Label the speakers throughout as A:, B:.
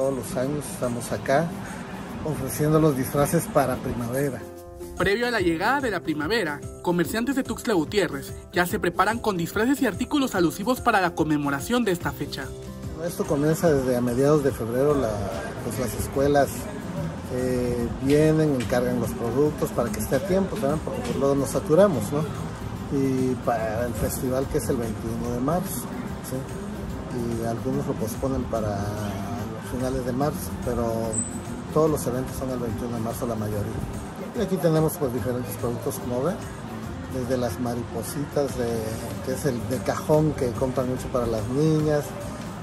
A: todos los años estamos acá ofreciendo los disfraces para primavera.
B: Previo a la llegada de la primavera, comerciantes de Tuxtla Gutiérrez ya se preparan con disfraces y artículos alusivos para la conmemoración de esta fecha.
A: Esto comienza desde a mediados de febrero, pues las escuelas eh, vienen, encargan los productos para que esté a tiempo también, porque pues luego nos saturamos, ¿no? Y para el festival que es el 21 de marzo, ¿sí? Y algunos lo posponen para finales de marzo, pero todos los eventos son el 21 de marzo la mayoría. Y aquí tenemos pues diferentes productos como ven, desde las maripositas, de, que es el de cajón que compran mucho para las niñas,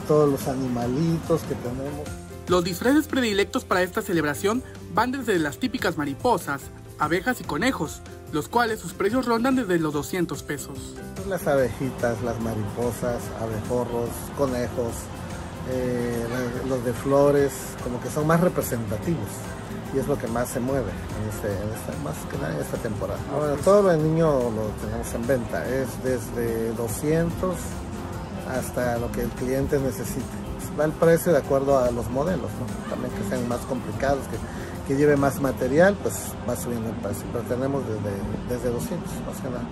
A: todos los animalitos que tenemos.
B: Los disfraces predilectos para esta celebración van desde las típicas mariposas, abejas y conejos, los cuales sus precios rondan desde los 200 pesos.
A: Las abejitas, las mariposas, abejorros, conejos, eh, los de flores, como que son más representativos y es lo que más se mueve en, este, esta, más que nada en esta temporada. Bueno, todo el niño lo tenemos en venta, es desde 200 hasta lo que el cliente necesite. Va el precio de acuerdo a los modelos, también que sean más complicados, que, que lleve más material, pues va subiendo el precio, pero tenemos desde, desde 200 más que nada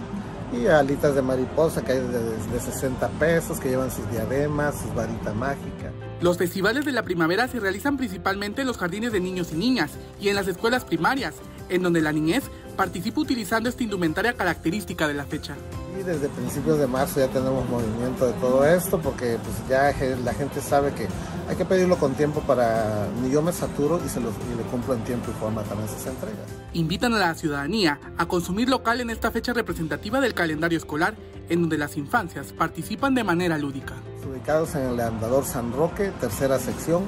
A: y alitas de mariposa que hay de, 60 pesos, que llevan sus diademas, sus varitas mágicas.
B: Los festivales de la primavera se realizan principalmente en los jardines de niños y niñas y en las escuelas primarias, en donde la niñez participa utilizando esta indumentaria característica de la fecha.
A: Y desde principios de marzo ya tenemos movimiento de todo esto porque pues ya la gente sabe que hay que pedirlo con tiempo para ni yo me saturo y se los, y le cumplo en tiempo y forma también esas entregas.
B: Invitan a la ciudadanía a consumir local en esta fecha representativa del calendario escolar en donde las infancias participan de manera lúdica.
A: Ubicados en el andador San Roque, tercera sección,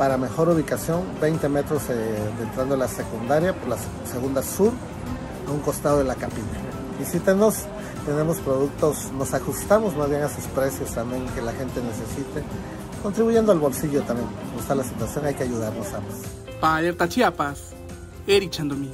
A: para mejor ubicación, 20 metros eh, entrando a la secundaria, por la segunda sur, a un costado de la capilla. Visítenos, tenemos productos, nos ajustamos más bien a sus precios también que la gente necesite, contribuyendo al bolsillo también. No está la situación, hay que ayudarnos ambos.
B: Para Alerta Chiapas, Eric Chandomí.